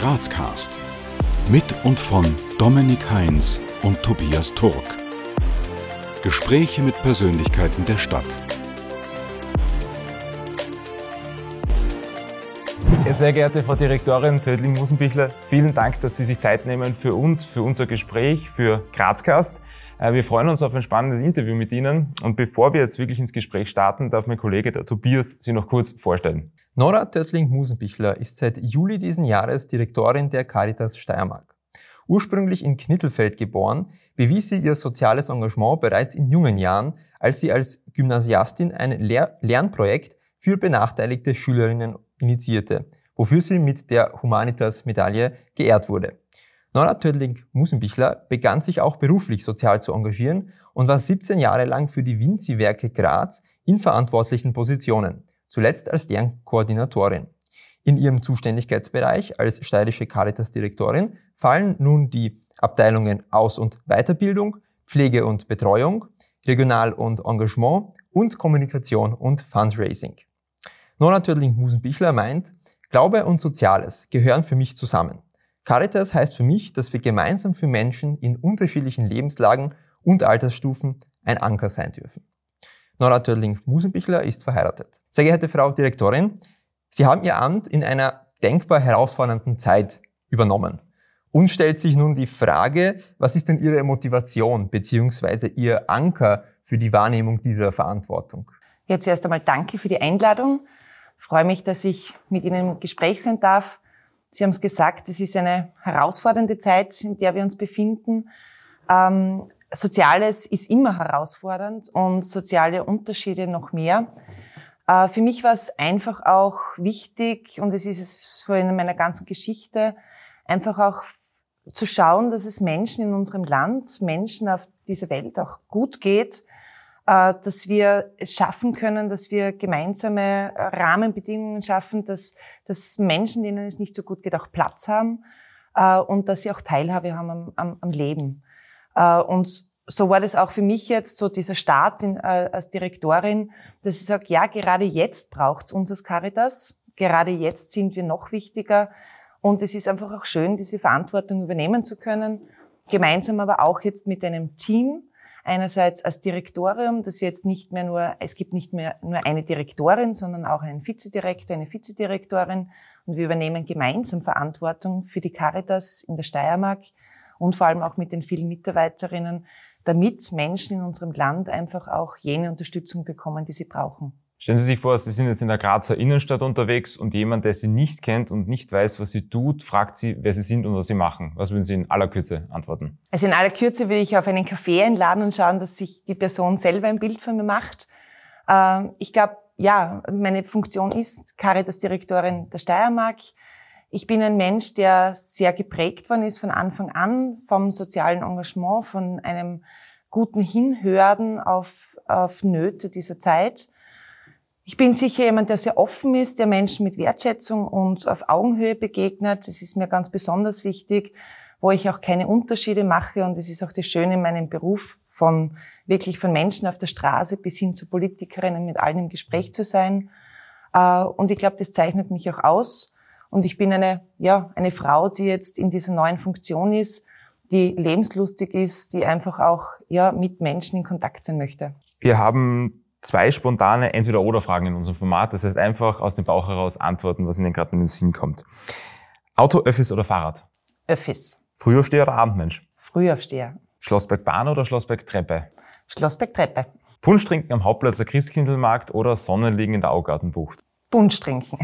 Grazcast. Mit und von Dominik Heinz und Tobias Turk. Gespräche mit Persönlichkeiten der Stadt. Sehr geehrte Frau Direktorin Tödling-Musenbichler, vielen Dank, dass Sie sich Zeit nehmen für uns, für unser Gespräch, für Grazcast. Äh, wir freuen uns auf ein spannendes Interview mit Ihnen. Und bevor wir jetzt wirklich ins Gespräch starten, darf mein Kollege, der Tobias, Sie noch kurz vorstellen. Nora Töttling-Musenbichler ist seit Juli diesen Jahres Direktorin der Caritas Steiermark. Ursprünglich in Knittelfeld geboren, bewies sie ihr soziales Engagement bereits in jungen Jahren, als sie als Gymnasiastin ein Lehr Lernprojekt für benachteiligte Schülerinnen initiierte, wofür sie mit der Humanitas-Medaille geehrt wurde. Nora Tödling-Musenbichler begann sich auch beruflich sozial zu engagieren und war 17 Jahre lang für die Vinci-Werke Graz in verantwortlichen Positionen, zuletzt als deren Koordinatorin. In ihrem Zuständigkeitsbereich als steirische Caritas-Direktorin fallen nun die Abteilungen Aus- und Weiterbildung, Pflege und Betreuung, Regional- und Engagement und Kommunikation und Fundraising. Nora Tödling-Musenbichler meint, Glaube und Soziales gehören für mich zusammen. Caritas heißt für mich, dass wir gemeinsam für Menschen in unterschiedlichen Lebenslagen und Altersstufen ein Anker sein dürfen. Nora Tödling-Musenbichler ist verheiratet. Sehr geehrte Frau Direktorin, Sie haben Ihr Amt in einer denkbar herausfordernden Zeit übernommen. Uns stellt sich nun die Frage, was ist denn Ihre Motivation bzw. Ihr Anker für die Wahrnehmung dieser Verantwortung? Ja, zuerst einmal danke für die Einladung. Ich freue mich, dass ich mit Ihnen im Gespräch sein darf. Sie haben es gesagt, es ist eine herausfordernde Zeit, in der wir uns befinden. Ähm, Soziales ist immer herausfordernd und soziale Unterschiede noch mehr. Äh, für mich war es einfach auch wichtig, und es ist es so in meiner ganzen Geschichte, einfach auch zu schauen, dass es Menschen in unserem Land, Menschen auf dieser Welt auch gut geht, dass wir es schaffen können, dass wir gemeinsame Rahmenbedingungen schaffen, dass, dass Menschen, denen es nicht so gut geht, auch Platz haben äh, und dass sie auch Teilhabe haben am, am, am Leben. Äh, und so war das auch für mich jetzt so dieser Start in, als Direktorin, dass ich sage, ja, gerade jetzt braucht's uns als Caritas, gerade jetzt sind wir noch wichtiger und es ist einfach auch schön, diese Verantwortung übernehmen zu können, gemeinsam aber auch jetzt mit einem Team, Einerseits als Direktorium, dass wir jetzt nicht mehr nur, es gibt nicht mehr nur eine Direktorin, sondern auch einen Vizedirektor, eine Vizedirektorin. Und wir übernehmen gemeinsam Verantwortung für die Caritas in der Steiermark und vor allem auch mit den vielen Mitarbeiterinnen, damit Menschen in unserem Land einfach auch jene Unterstützung bekommen, die sie brauchen. Stellen Sie sich vor, Sie sind jetzt in der Grazer Innenstadt unterwegs und jemand, der Sie nicht kennt und nicht weiß, was Sie tut, fragt Sie, wer Sie sind und was Sie machen. Was würden Sie in aller Kürze antworten? Also in aller Kürze würde ich auf einen Café einladen und schauen, dass sich die Person selber ein Bild von mir macht. Ähm, ich glaube, ja, meine Funktion ist Caritas-Direktorin der Steiermark. Ich bin ein Mensch, der sehr geprägt worden ist von Anfang an vom sozialen Engagement, von einem guten Hinhören auf, auf Nöte dieser Zeit ich bin sicher jemand, der sehr offen ist, der Menschen mit Wertschätzung und auf Augenhöhe begegnet. Das ist mir ganz besonders wichtig, wo ich auch keine Unterschiede mache. Und es ist auch das Schöne in meinem Beruf, von wirklich von Menschen auf der Straße bis hin zu Politikerinnen mit allen im Gespräch zu sein. Äh, und ich glaube, das zeichnet mich auch aus. Und ich bin eine, ja, eine Frau, die jetzt in dieser neuen Funktion ist, die lebenslustig ist, die einfach auch, ja, mit Menschen in Kontakt sein möchte. Wir haben zwei spontane Entweder-Oder-Fragen in unserem Format. Das heißt einfach aus dem Bauch heraus antworten, was Ihnen gerade in den Sinn kommt. Auto, Öffis oder Fahrrad? Öffis. Frühaufsteher oder Abendmensch? Frühaufsteher. Schlossberg Bahn oder Schlossberg Treppe? Schlossberg Treppe. Punsch trinken am Hauptplatz der Christkindlmarkt oder Sonnenliegen in der Augartenbucht? Punsch trinken.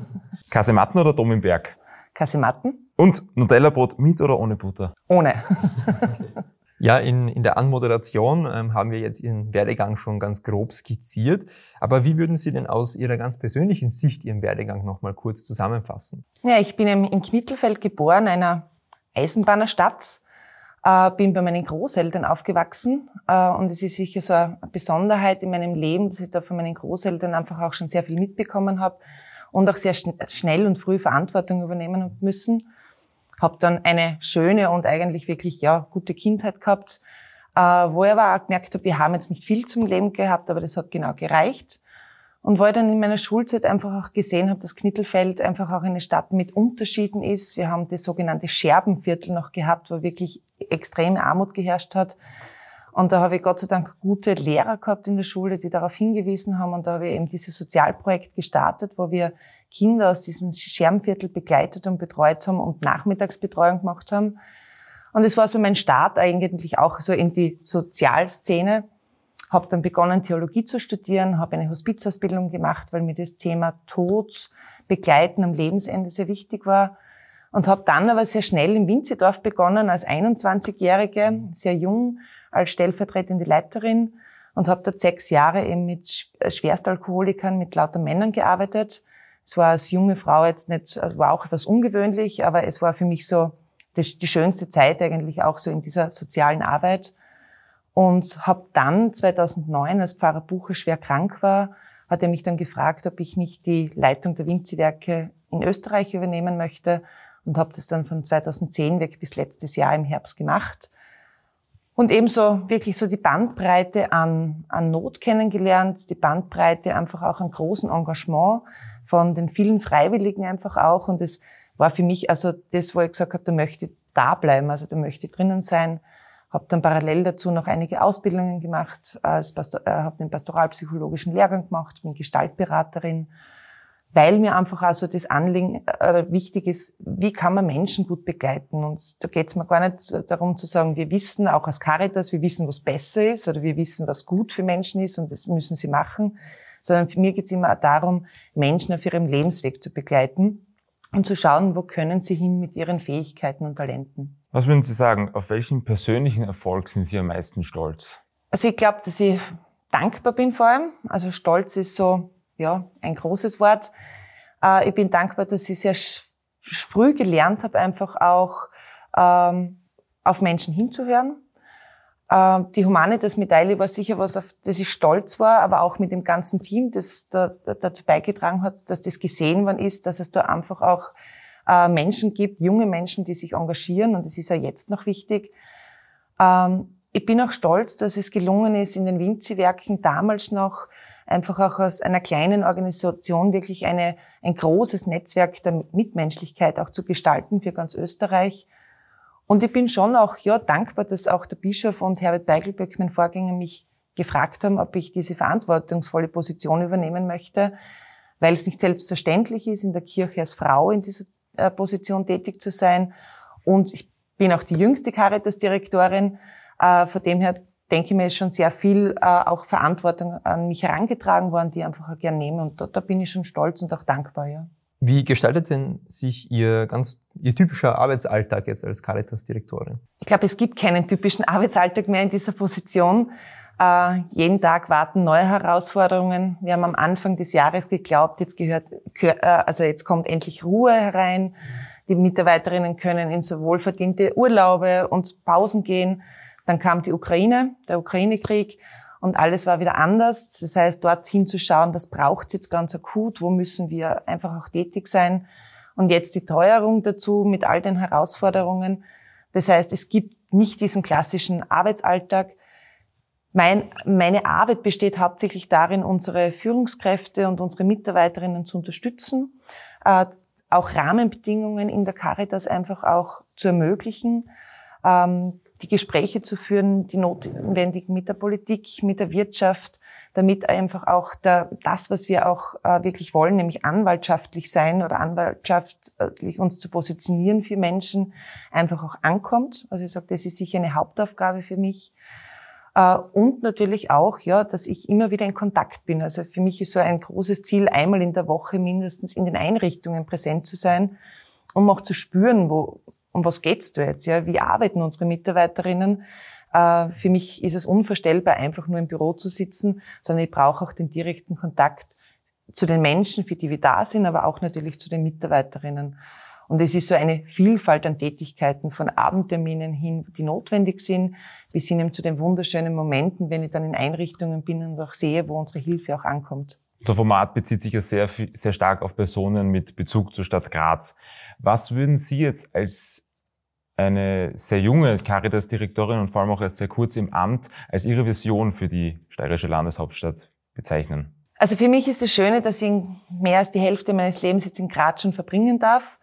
Kasematten oder Dom im Berg? Kasematten. Und Nutella-Brot mit oder ohne Butter? Ohne. Ja, in, in der Anmoderation ähm, haben wir jetzt Ihren Werdegang schon ganz grob skizziert. Aber wie würden Sie denn aus Ihrer ganz persönlichen Sicht Ihren Werdegang nochmal kurz zusammenfassen? Ja, ich bin in Knittelfeld geboren, einer Eisenbahnerstadt. Äh, bin bei meinen Großeltern aufgewachsen äh, und es ist sicher so eine Besonderheit in meinem Leben, dass ich da von meinen Großeltern einfach auch schon sehr viel mitbekommen habe und auch sehr schn schnell und früh Verantwortung übernehmen müssen habe dann eine schöne und eigentlich wirklich ja gute Kindheit gehabt, äh, wo ich aber auch gemerkt habe, wir haben jetzt nicht viel zum Leben gehabt, aber das hat genau gereicht. Und weil ich dann in meiner Schulzeit einfach auch gesehen habe, dass Knittelfeld einfach auch eine Stadt mit Unterschieden ist. Wir haben das sogenannte Scherbenviertel noch gehabt, wo wirklich extreme Armut geherrscht hat. Und da habe ich Gott sei Dank gute Lehrer gehabt in der Schule, die darauf hingewiesen haben. Und da habe ich eben dieses Sozialprojekt gestartet, wo wir Kinder aus diesem Scherbenviertel begleitet und betreut haben und Nachmittagsbetreuung gemacht haben. Und es war so mein Start eigentlich auch so in die Sozialszene habe dann begonnen, Theologie zu studieren, habe eine Hospizausbildung gemacht, weil mir das Thema Tod, Begleiten am Lebensende sehr wichtig war. Und habe dann aber sehr schnell im Winzedorf begonnen, als 21-Jährige, sehr jung, als stellvertretende Leiterin und habe dort sechs Jahre eben mit äh, Schwerstalkoholikern, mit lauter Männern gearbeitet. Es war als junge Frau jetzt nicht, war auch etwas ungewöhnlich, aber es war für mich so das, die schönste Zeit eigentlich auch so in dieser sozialen Arbeit. Und habe dann 2009, als Pfarrer Buche schwer krank war, hat er mich dann gefragt, ob ich nicht die Leitung der Winzi-Werke in Österreich übernehmen möchte und habe das dann von 2010 weg bis letztes Jahr im Herbst gemacht. Und ebenso wirklich so die Bandbreite an, an Not kennengelernt, die Bandbreite einfach auch an großem Engagement von den vielen Freiwilligen einfach auch. Und es war für mich also das, wo ich gesagt habe, da möchte ich da bleiben, also da möchte ich drinnen sein habe dann parallel dazu noch einige Ausbildungen gemacht, als Pastor, äh, habe den pastoralpsychologischen Lehrgang gemacht, bin Gestaltberaterin, weil mir einfach also das Anliegen äh, wichtig ist, wie kann man Menschen gut begleiten. Und da geht es mir gar nicht darum zu sagen, wir wissen auch als Caritas, wir wissen, was besser ist oder wir wissen, was gut für Menschen ist und das müssen sie machen, sondern für mir geht es immer darum, Menschen auf ihrem Lebensweg zu begleiten und zu schauen, wo können sie hin mit ihren Fähigkeiten und Talenten. Was würden Sie sagen, auf welchen persönlichen Erfolg sind Sie am meisten stolz? Also ich glaube, dass ich dankbar bin vor allem. Also stolz ist so, ja, ein großes Wort. Äh, ich bin dankbar, dass ich sehr früh gelernt habe, einfach auch ähm, auf Menschen hinzuhören. Äh, die Humanitas-Medaille war sicher was, auf das ich stolz war, aber auch mit dem ganzen Team, das da, dazu beigetragen hat, dass das gesehen worden ist, dass es da einfach auch äh, Menschen gibt, junge Menschen, die sich engagieren und das ist ja jetzt noch wichtig. Ähm, ich bin auch stolz, dass es gelungen ist, in den Winzi-Werken damals noch einfach auch aus einer kleinen Organisation wirklich eine, ein großes Netzwerk der Mitmenschlichkeit auch zu gestalten für ganz Österreich. Und ich bin schon auch, ja, dankbar, dass auch der Bischof und Herbert Beigelböck, mein Vorgänger, mich gefragt haben, ob ich diese verantwortungsvolle Position übernehmen möchte, weil es nicht selbstverständlich ist, in der Kirche als Frau in dieser äh, Position tätig zu sein. Und ich bin auch die jüngste Caritas-Direktorin. Äh, von dem her denke ich mir, ist schon sehr viel äh, auch Verantwortung an mich herangetragen worden, die ich einfach auch gern nehme. Und da, da bin ich schon stolz und auch dankbar, ja. Wie gestaltet denn sich Ihr ganz Ihr typischer Arbeitsalltag jetzt als Caritas-Direktorin? Ich glaube, es gibt keinen typischen Arbeitsalltag mehr in dieser Position. Äh, jeden Tag warten neue Herausforderungen. Wir haben am Anfang des Jahres geglaubt, jetzt gehört, äh, also jetzt kommt endlich Ruhe herein. Die Mitarbeiterinnen können in so wohlverdiente Urlaube und Pausen gehen. Dann kam die Ukraine, der Ukraine-Krieg und alles war wieder anders. Das heißt, dort hinzuschauen, was braucht's jetzt ganz akut, wo müssen wir einfach auch tätig sein. Und jetzt die Teuerung dazu mit all den Herausforderungen. Das heißt, es gibt nicht diesen klassischen Arbeitsalltag, mein, meine Arbeit besteht hauptsächlich darin, unsere Führungskräfte und unsere Mitarbeiterinnen zu unterstützen, äh, auch Rahmenbedingungen in der Caritas einfach auch zu ermöglichen, ähm, die Gespräche zu führen, die notwendigen mit der Politik, mit der Wirtschaft, damit einfach auch der, das, was wir auch äh, wirklich wollen, nämlich anwaltschaftlich sein oder anwaltschaftlich uns zu positionieren für Menschen, einfach auch ankommt. Also ich sage, das ist sicher eine Hauptaufgabe für mich. Äh, und natürlich auch, ja, dass ich immer wieder in Kontakt bin. Also für mich ist so ein großes Ziel, einmal in der Woche mindestens in den Einrichtungen präsent zu sein, um auch zu spüren, wo, um was geht's da jetzt, ja, wie arbeiten unsere Mitarbeiterinnen. Äh, für mich ist es unvorstellbar, einfach nur im Büro zu sitzen, sondern ich brauche auch den direkten Kontakt zu den Menschen, für die wir da sind, aber auch natürlich zu den Mitarbeiterinnen. Und es ist so eine Vielfalt an Tätigkeiten von Abendterminen hin, die notwendig sind, bis hin zu den wunderschönen Momenten, wenn ich dann in Einrichtungen bin und auch sehe, wo unsere Hilfe auch ankommt. Unser Format bezieht sich ja sehr, sehr stark auf Personen mit Bezug zur Stadt Graz. Was würden Sie jetzt als eine sehr junge Caritas-Direktorin und vor allem auch erst sehr kurz im Amt als Ihre Vision für die steirische Landeshauptstadt bezeichnen? Also für mich ist das Schöne, dass ich mehr als die Hälfte meines Lebens jetzt in Graz schon verbringen darf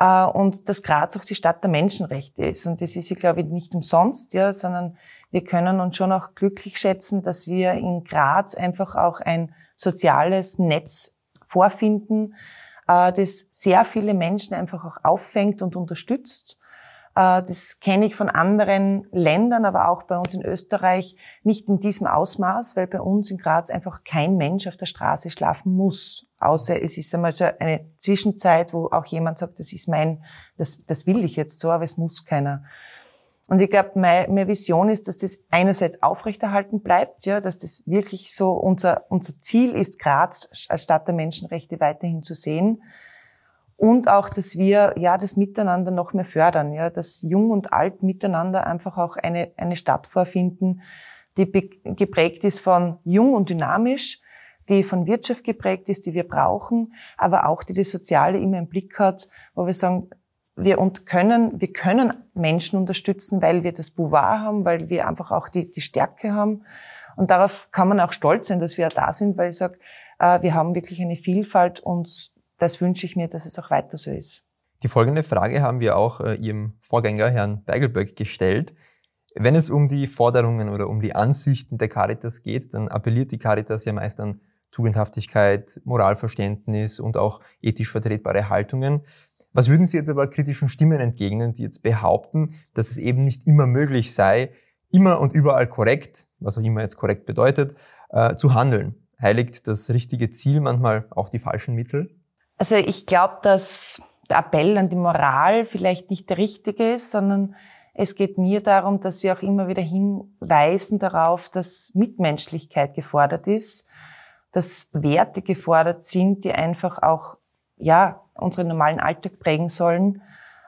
äh, und dass Graz auch die Stadt der Menschenrechte ist. Und das ist, ich glaube, nicht umsonst, ja, sondern wir können uns schon auch glücklich schätzen, dass wir in Graz einfach auch ein soziales Netz vorfinden, das sehr viele Menschen einfach auch auffängt und unterstützt äh, das kenne ich von anderen Ländern, aber auch bei uns in Österreich nicht in diesem Ausmaß, weil bei uns in Graz einfach kein Mensch auf der Straße schlafen muss. Außer es ist einmal so eine Zwischenzeit, wo auch jemand sagt, das ist mein, das, das will ich jetzt so, aber es muss keiner. Und ich glaube, meine, Vision ist, dass das einerseits aufrechterhalten bleibt, ja, dass das wirklich so unser, unser Ziel ist, Graz als Stadt der Menschenrechte weiterhin zu sehen. Und auch, dass wir ja das Miteinander noch mehr fördern, ja, dass Jung und Alt miteinander einfach auch eine eine Stadt vorfinden, die geprägt ist von jung und dynamisch, die von Wirtschaft geprägt ist, die wir brauchen, aber auch die das Soziale immer im Blick hat, wo wir sagen, wir und können, wir können Menschen unterstützen, weil wir das Pouvoir haben, weil wir einfach auch die, die Stärke haben. Und darauf kann man auch stolz sein, dass wir da sind, weil ich sage, äh, wir haben wirklich eine Vielfalt und das wünsche ich mir, dass es auch weiter so ist. Die folgende Frage haben wir auch äh, Ihrem Vorgänger, Herrn Beigelböck, gestellt. Wenn es um die Forderungen oder um die Ansichten der Caritas geht, dann appelliert die Caritas ja meist an Tugendhaftigkeit, Moralverständnis und auch ethisch vertretbare Haltungen. Was würden Sie jetzt aber kritischen Stimmen entgegnen, die jetzt behaupten, dass es eben nicht immer möglich sei, immer und überall korrekt, was auch immer jetzt korrekt bedeutet, äh, zu handeln? Heiligt das richtige Ziel manchmal auch die falschen Mittel? Also ich glaube, dass der Appell an die Moral vielleicht nicht der richtige ist, sondern es geht mir darum, dass wir auch immer wieder hinweisen darauf, dass Mitmenschlichkeit gefordert ist, dass Werte gefordert sind, die einfach auch, ja, unseren normalen Alltag prägen sollen,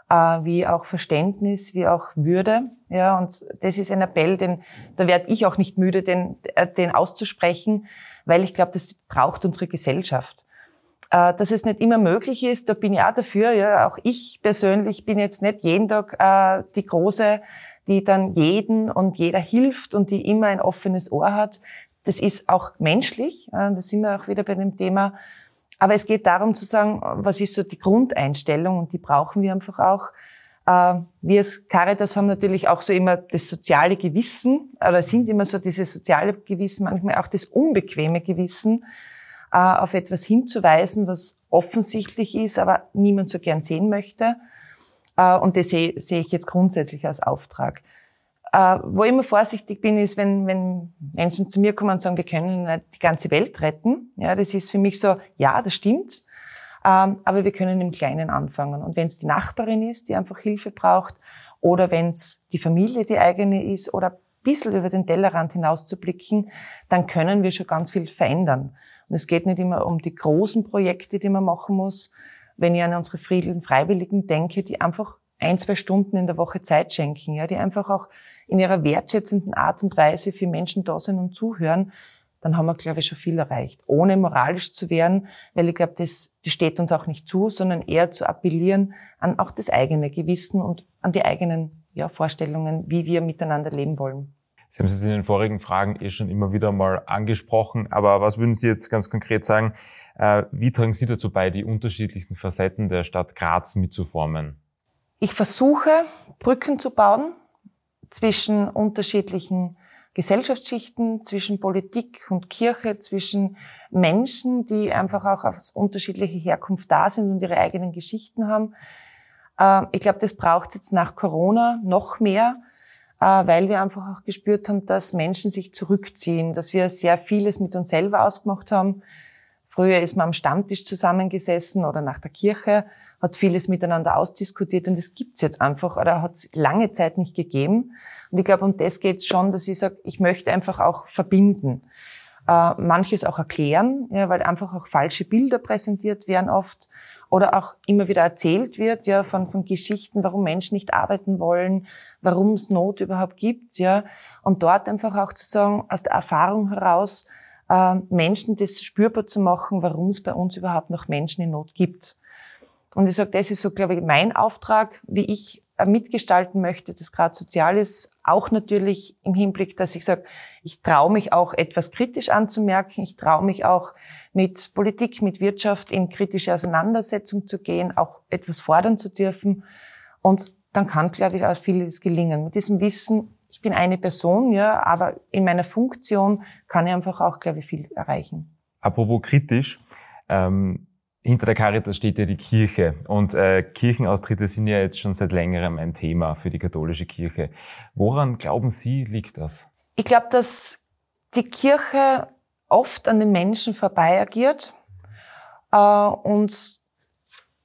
äh, wie auch Verständnis, wie auch Würde. Ja, und das ist ein Appell, den, da werde ich auch nicht müde, den, äh, den auszusprechen, weil ich glaube, das braucht unsere Gesellschaft. Äh, dass es nicht immer möglich ist, da bin ich auch dafür. Ja, auch ich persönlich bin jetzt nicht jeden Tag die große, die dann jeden und jeder hilft und die immer ein offenes Ohr hat. Das ist auch menschlich. Äh, da sind wir auch wieder bei dem Thema. Aber es geht darum zu sagen, was ist so die Grundeinstellung und die brauchen wir einfach auch. Äh, wir als Caritas haben natürlich auch so immer das soziale Gewissen oder sind immer so dieses soziale Gewissen, manchmal auch das unbequeme Gewissen äh, auf etwas hinzuweisen, was offensichtlich ist, aber niemand so gern sehen möchte. Äh, und das sehe, sehe ich jetzt grundsätzlich als Auftrag. Äh, wo ich immer vorsichtig bin, ist, wenn, wenn Menschen zu mir kommen und sagen, wir können die ganze Welt retten. Ja, das ist für mich so, ja, das stimmt. Ähm, aber wir können im Kleinen anfangen. Und wenn es die Nachbarin ist, die einfach Hilfe braucht, oder wenn es die Familie, die eigene ist, oder ein bisschen über den Tellerrand hinaus zu blicken, dann können wir schon ganz viel verändern. Und es geht nicht immer um die großen Projekte, die man machen muss. Wenn ich an unsere friedlichen Freiwilligen denke, die einfach ein, zwei Stunden in der Woche Zeit schenken, ja, die einfach auch in ihrer wertschätzenden Art und Weise für Menschen da sind und zuhören, dann haben wir, glaube ich, schon viel erreicht. Ohne moralisch zu werden, weil ich glaube, das, das steht uns auch nicht zu, sondern eher zu appellieren an auch das eigene Gewissen und an die eigenen ja, Vorstellungen, wie wir miteinander leben wollen. Sie haben es in den vorigen Fragen eh schon immer wieder mal angesprochen, aber was würden Sie jetzt ganz konkret sagen? Äh, wie tragen Sie dazu bei, die unterschiedlichsten Facetten der Stadt Graz mitzuformen? Ich versuche, Brücken zu bauen zwischen unterschiedlichen Gesellschaftsschichten, zwischen Politik und Kirche, zwischen Menschen, die einfach auch aus unterschiedlicher Herkunft da sind und ihre eigenen Geschichten haben. Äh, ich glaube, das braucht jetzt nach Corona noch mehr, äh, weil wir einfach auch gespürt haben, dass Menschen sich zurückziehen, dass wir sehr vieles mit uns selber ausgemacht haben. Früher ist man am Stammtisch zusammengesessen oder nach der Kirche, hat vieles miteinander ausdiskutiert und das gibt's jetzt einfach oder hat es lange Zeit nicht gegeben. Und ich glaube, um das geht's schon, dass ich sage, ich möchte einfach auch verbinden. Äh, manches auch erklären, ja, weil einfach auch falsche Bilder präsentiert werden oft oder auch immer wieder erzählt wird, ja, von, von Geschichten, warum Menschen nicht arbeiten wollen, warum es Not überhaupt gibt, ja. Und dort einfach auch zu sagen, aus der Erfahrung heraus, Menschen das spürbar zu machen, warum es bei uns überhaupt noch Menschen in Not gibt. Und ich sage, das ist so, glaube ich, mein Auftrag, wie ich äh, mitgestalten möchte, das gerade sozial ist, auch natürlich im Hinblick, dass ich sage, ich traue mich auch etwas kritisch anzumerken, ich traue mich auch mit Politik, mit Wirtschaft in kritische Auseinandersetzung zu gehen, auch etwas fordern zu dürfen. Und dann kann, glaube ich, auch vieles gelingen. Mit diesem Wissen, ich bin eine Person, ja, aber in meiner Funktion kann ich einfach auch, glaube ich, viel erreichen. Apropos kritisch, ähm, hinter der Caritas steht ja die Kirche und äh, Kirchenaustritte sind ja jetzt schon seit längerem ein Thema für die katholische Kirche. Woran glauben Sie, liegt das? Ich glaube, dass die Kirche oft an den Menschen vorbei agiert äh, und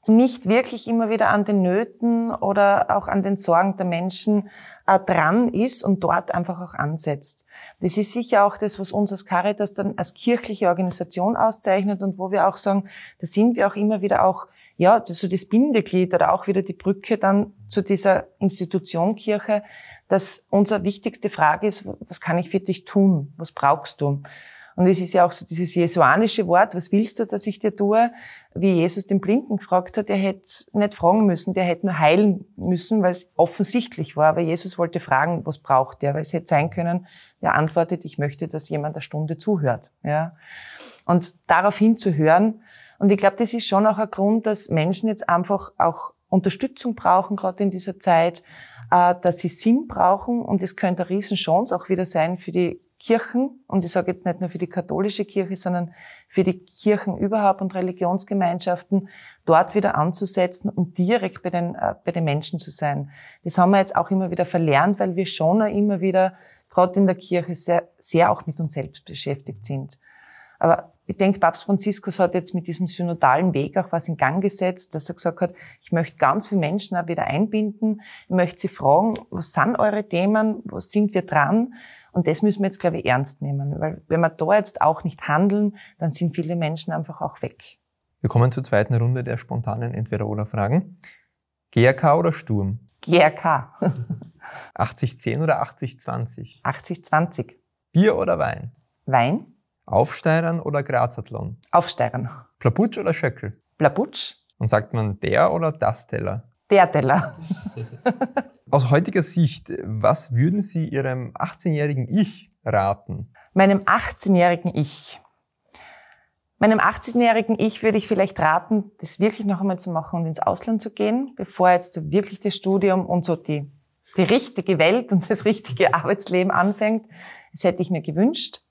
nicht wirklich immer wieder an den Nöten oder auch an den Sorgen der Menschen äh, dran ist und dort einfach auch ansetzt. Das ist sicher auch das, was uns als Caritas dann als kirchliche Organisation auszeichnet und wo wir auch sagen, da sind wir auch immer wieder auch ja, so das Bindeglied oder auch wieder die Brücke dann zu dieser Institution Kirche, dass unsere wichtigste Frage ist, was kann ich für dich tun? Was brauchst du? Und es ist ja auch so dieses jesuanische Wort, was willst du, dass ich dir tue? Wie Jesus den Blinden gefragt hat, der hätte nicht fragen müssen, der hätte nur heilen müssen, weil es offensichtlich war. Aber Jesus wollte fragen, was braucht der? Weil es hätte sein können, der antwortet, ich möchte, dass jemand eine Stunde zuhört. Ja. Und darauf hinzuhören. Und ich glaube, das ist schon auch ein Grund, dass Menschen jetzt einfach auch Unterstützung brauchen, gerade in dieser Zeit, äh, dass sie Sinn brauchen. Und es könnte eine Riesenchance auch wieder sein für die Kirchen, und ich sage jetzt nicht nur für die katholische Kirche, sondern für die Kirchen überhaupt und Religionsgemeinschaften, dort wieder anzusetzen und direkt bei den, äh, bei den Menschen zu sein. Das haben wir jetzt auch immer wieder verlernt, weil wir schon immer wieder, gerade in der Kirche, sehr, sehr auch mit uns selbst beschäftigt sind. Aber ich denke, Papst Franziskus hat jetzt mit diesem synodalen Weg auch was in Gang gesetzt, dass er gesagt hat, ich möchte ganz viele Menschen auch wieder einbinden. Ich möchte sie fragen, was sind eure Themen? Wo sind wir dran? Und das müssen wir jetzt, glaube ich, ernst nehmen. Weil wenn wir da jetzt auch nicht handeln, dann sind viele Menschen einfach auch weg. Wir kommen zur zweiten Runde der spontanen Entweder-Oder-Fragen. GRK oder Sturm? GRK. 80-10 oder 80-20? 80-20. Bier oder Wein? Wein. Aufsteirern oder Grazathlon? Aufsteirern. Plaputsch oder Schöckel? Plaputsch. Und sagt man der oder das Teller? Der Teller. Aus heutiger Sicht, was würden Sie Ihrem 18-jährigen Ich raten? Meinem 18-jährigen Ich. Meinem 18-jährigen Ich würde ich vielleicht raten, das wirklich noch einmal zu machen und ins Ausland zu gehen, bevor jetzt so wirklich das Studium und so die, die richtige Welt und das richtige Arbeitsleben anfängt. Das hätte ich mir gewünscht.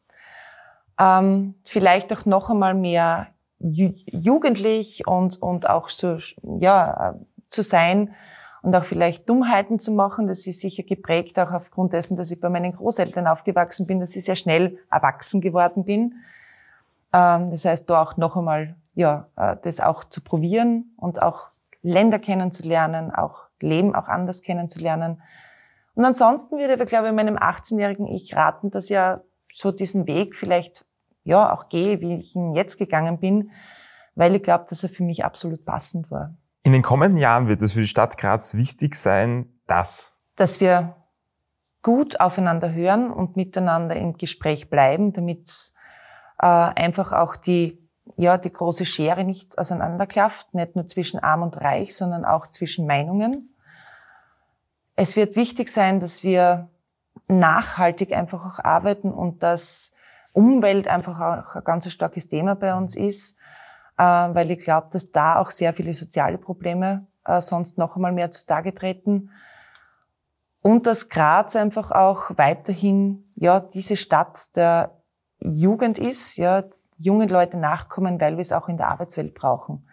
Ähm, vielleicht auch noch einmal mehr ju jugendlich und, und auch so, ja, äh, zu sein und auch vielleicht Dummheiten zu machen. Das ist sicher geprägt auch aufgrund dessen, dass ich bei meinen Großeltern aufgewachsen bin, dass ich sehr schnell erwachsen geworden bin. Ähm, das heißt, da auch noch einmal, ja, äh, das auch zu probieren und auch Länder kennenzulernen, auch Leben auch anders kennenzulernen. Und ansonsten würde ich, glaube ich, meinem 18-jährigen Ich raten, dass ja so diesen Weg vielleicht, ja, auch gehe, wie ich ihn jetzt gegangen bin, weil ich glaube, dass er für mich absolut passend war. In den kommenden Jahren wird es für die Stadt Graz wichtig sein, dass dass wir gut aufeinander hören und miteinander im Gespräch bleiben, damit äh, einfach auch die ja die große Schere nicht auseinanderklafft, nicht nur zwischen Arm und Reich, sondern auch zwischen Meinungen. Es wird wichtig sein, dass wir nachhaltig einfach auch arbeiten und dass Umwelt einfach auch ein ganz starkes Thema bei uns ist weil ich glaube, dass da auch sehr viele soziale Probleme äh, sonst noch einmal mehr zutage treten. Und dass Graz einfach auch weiterhin ja diese Stadt der Jugend ist, ja junge Leute nachkommen, weil wir es auch in der Arbeitswelt brauchen.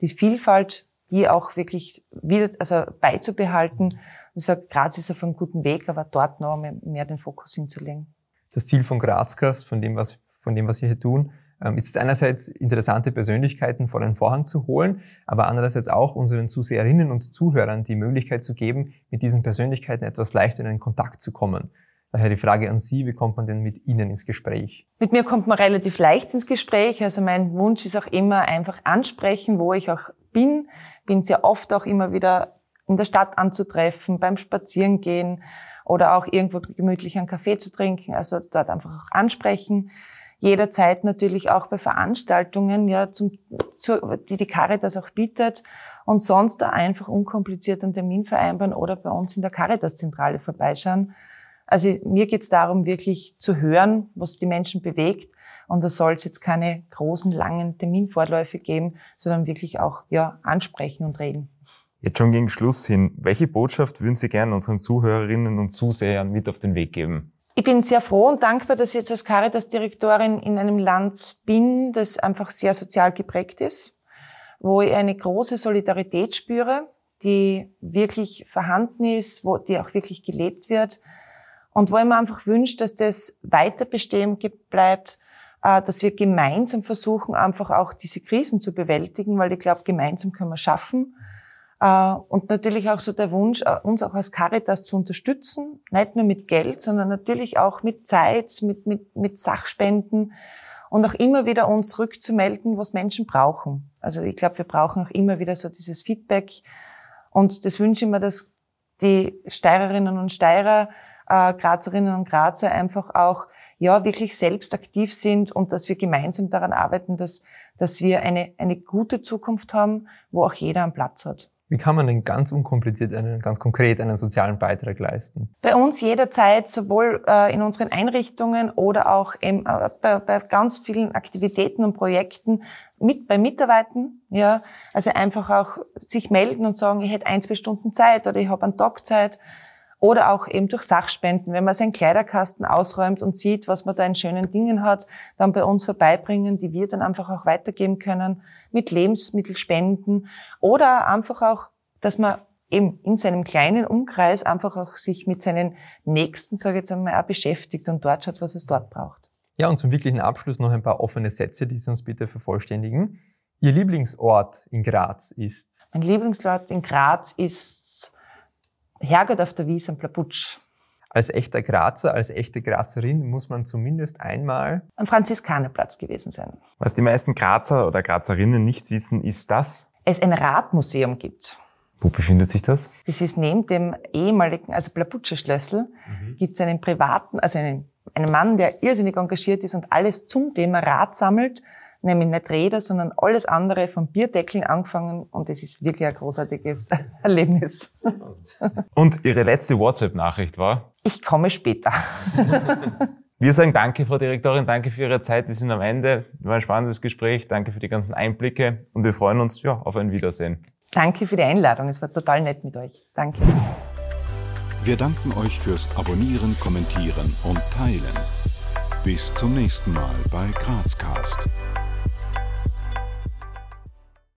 Die Vielfalt, die auch wirklich wieder, also beizubehalten. Ich sage, Graz ist auf einem guten Weg, aber dort noch mehr, mehr den Fokus hinzulegen. Das Ziel von Grazcast, von dem, was, von dem, was wir hier tun, ist es einerseits interessante Persönlichkeiten vor den Vorhang zu holen, aber andererseits auch unseren Zuseherinnen und Zuhörern die Möglichkeit zu geben, mit diesen Persönlichkeiten etwas leichter in Kontakt zu kommen. Daher die Frage an Sie, wie kommt man denn mit Ihnen ins Gespräch? Mit mir kommt man relativ leicht ins Gespräch. Also mein Wunsch ist auch immer einfach ansprechen, wo ich auch bin. Bin sehr oft auch immer wieder in der Stadt anzutreffen, beim Spazierengehen oder auch irgendwo gemütlich einen Kaffee zu trinken. Also dort einfach auch ansprechen. Jederzeit natürlich auch bei Veranstaltungen, ja, zum, zu, die die Caritas auch bietet und sonst da einfach unkompliziert einen Termin vereinbaren oder bei uns in der Caritas-Zentrale vorbeischauen. Also mir geht es darum, wirklich zu hören, was die Menschen bewegt. Und da soll es jetzt keine großen, langen Terminvorläufe geben, sondern wirklich auch ja, ansprechen und reden. Jetzt schon gegen Schluss hin. Welche Botschaft würden Sie gerne unseren Zuhörerinnen und Zusehern mit auf den Weg geben? Ich bin sehr froh und dankbar, dass ich jetzt als Caritas-Direktorin in einem Land bin, das einfach sehr sozial geprägt ist, wo ich eine große Solidarität spüre, die wirklich vorhanden ist, wo die auch wirklich gelebt wird und wo ich mir einfach wünsche, dass das weiter bestehen bleibt, äh, dass wir gemeinsam versuchen, einfach auch diese Krisen zu bewältigen, weil ich glaube, gemeinsam können wir schaffen. Äh, und natürlich auch so der Wunsch, äh, uns auch als Caritas zu unterstützen, nicht nur mit Geld, sondern natürlich auch mit Zeit, mit, mit, mit Sachspenden und auch immer wieder uns rückzumelden, was Menschen brauchen. Also ich glaube, wir brauchen auch immer wieder so dieses Feedback. Und das wünsche ich mir, dass die Steirerinnen und Steirer, äh, Grazerinnen und Grazer einfach auch ja wirklich selbst aktiv sind und dass wir gemeinsam daran arbeiten, dass, dass wir eine, eine gute Zukunft haben, wo auch jeder einen Platz hat. Wie kann man denn ganz unkompliziert, einen, ganz konkret einen sozialen Beitrag leisten? Bei uns jederzeit, sowohl äh, in unseren Einrichtungen oder auch im, äh, bei, ganz vielen Aktivitäten und Projekten mit bei Mitarbeiten. Ja, also einfach auch sich melden und sagen, ich hätte ein, zwei Stunden Zeit oder ich habe einen Tag Zeit. Oder auch eben durch Sachspenden, wenn man seinen Kleiderkasten ausräumt und sieht, was man da in schönen Dingen hat, dann bei uns vorbeibringen, die wir dann einfach auch weitergeben können mit Lebensmittelspenden oder einfach auch, dass man eben in seinem kleinen Umkreis einfach auch sich mit seinen Nächsten, sage ich jetzt einmal, auch beschäftigt und dort schaut, was es dort braucht. Ja, und zum wirklichen Abschluss noch ein paar offene Sätze, die Sie uns bitte vervollständigen. Ihr Lieblingsort in Graz ist? Mein Lieblingsort in Graz ist Hergott auf der Wies am Plaputsch. Als echter Grazer, als echte Grazerin muss man zumindest einmal am Franziskanerplatz gewesen sein. Was die meisten Grazer oder Grazerinnen nicht wissen, ist das? Es ein Radmuseum gibt. Wo befindet sich das? Das ist neben dem ehemaligen, also Plaputscher Schlössl, mhm. gibt es einen privaten, also einen, einen Mann, der irrsinnig engagiert ist und alles zum Thema Rad sammelt nämlich nicht Räder, sondern alles andere von Bierdeckeln angefangen und es ist wirklich ein großartiges Erlebnis. Und Ihre letzte WhatsApp-Nachricht war? Ich komme später. Wir sagen danke, Frau Direktorin, danke für Ihre Zeit. Wir sind am Ende. War ein spannendes Gespräch. Danke für die ganzen Einblicke und wir freuen uns ja, auf ein Wiedersehen. Danke für die Einladung. Es war total nett mit euch. Danke. Wir danken euch fürs Abonnieren, Kommentieren und Teilen. Bis zum nächsten Mal bei Grazcast.